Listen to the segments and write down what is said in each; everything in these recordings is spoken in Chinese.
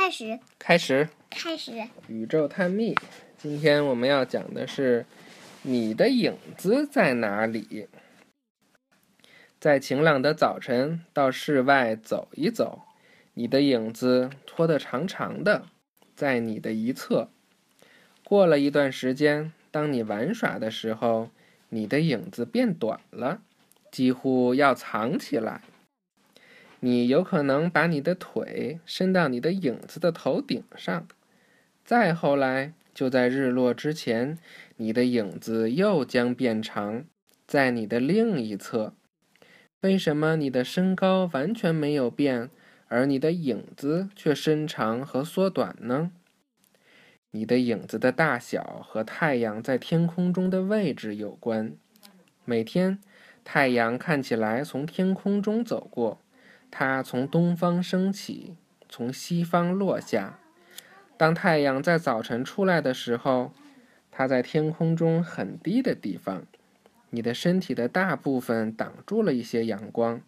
开始，开始开始。宇宙探秘。今天我们要讲的是你的影子在哪里？在晴朗的早晨，到室外走一走，你的影子拖得长长的，在你的一侧。过了一段时间，当你玩耍的时候，你的影子变短了，几乎要藏起来。你有可能把你的腿伸到你的影子的头顶上，再后来，就在日落之前，你的影子又将变长，在你的另一侧。为什么你的身高完全没有变，而你的影子却伸长和缩短呢？你的影子的大小和太阳在天空中的位置有关。每天，太阳看起来从天空中走过。它从东方升起，从西方落下。当太阳在早晨出来的时候，它在天空中很低的地方。你的身体的大部分挡住了一些阳光，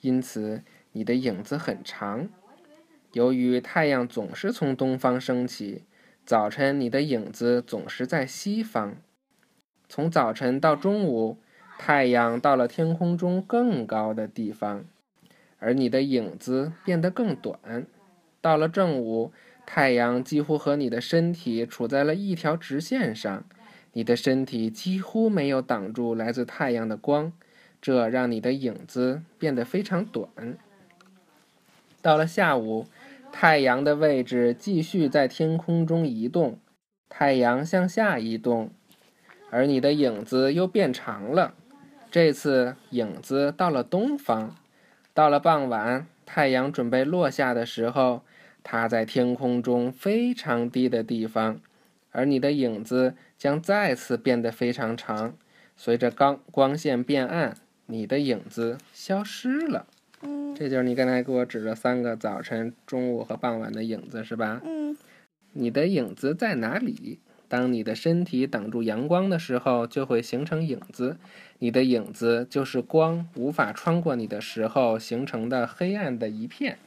因此你的影子很长。由于太阳总是从东方升起，早晨你的影子总是在西方。从早晨到中午，太阳到了天空中更高的地方。而你的影子变得更短，到了正午，太阳几乎和你的身体处在了一条直线上，你的身体几乎没有挡住来自太阳的光，这让你的影子变得非常短。到了下午，太阳的位置继续在天空中移动，太阳向下移动，而你的影子又变长了，这次影子到了东方。到了傍晚，太阳准备落下的时候，它在天空中非常低的地方，而你的影子将再次变得非常长。随着光光线变暗，你的影子消失了。嗯，这就是你刚才给我指的三个早晨、中午和傍晚的影子，是吧？嗯，你的影子在哪里？当你的身体挡住阳光的时候，就会形成影子。你的影子就是光无法穿过你的时候形成的黑暗的一片。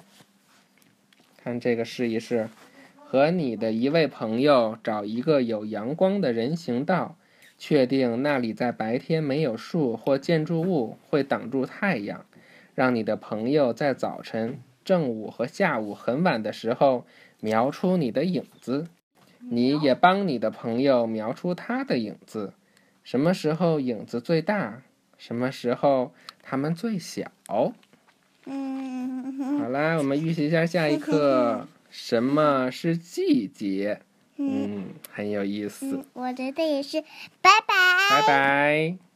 看这个试一试，和你的一位朋友找一个有阳光的人行道，确定那里在白天没有树或建筑物会挡住太阳，让你的朋友在早晨、正午和下午很晚的时候描出你的影子。你也帮你的朋友描出他的影子，什么时候影子最大？什么时候他们最小？嗯，好啦，我们预习一下下一课，什么是季节？嗯，很有意思。我觉得也是，拜拜。拜拜。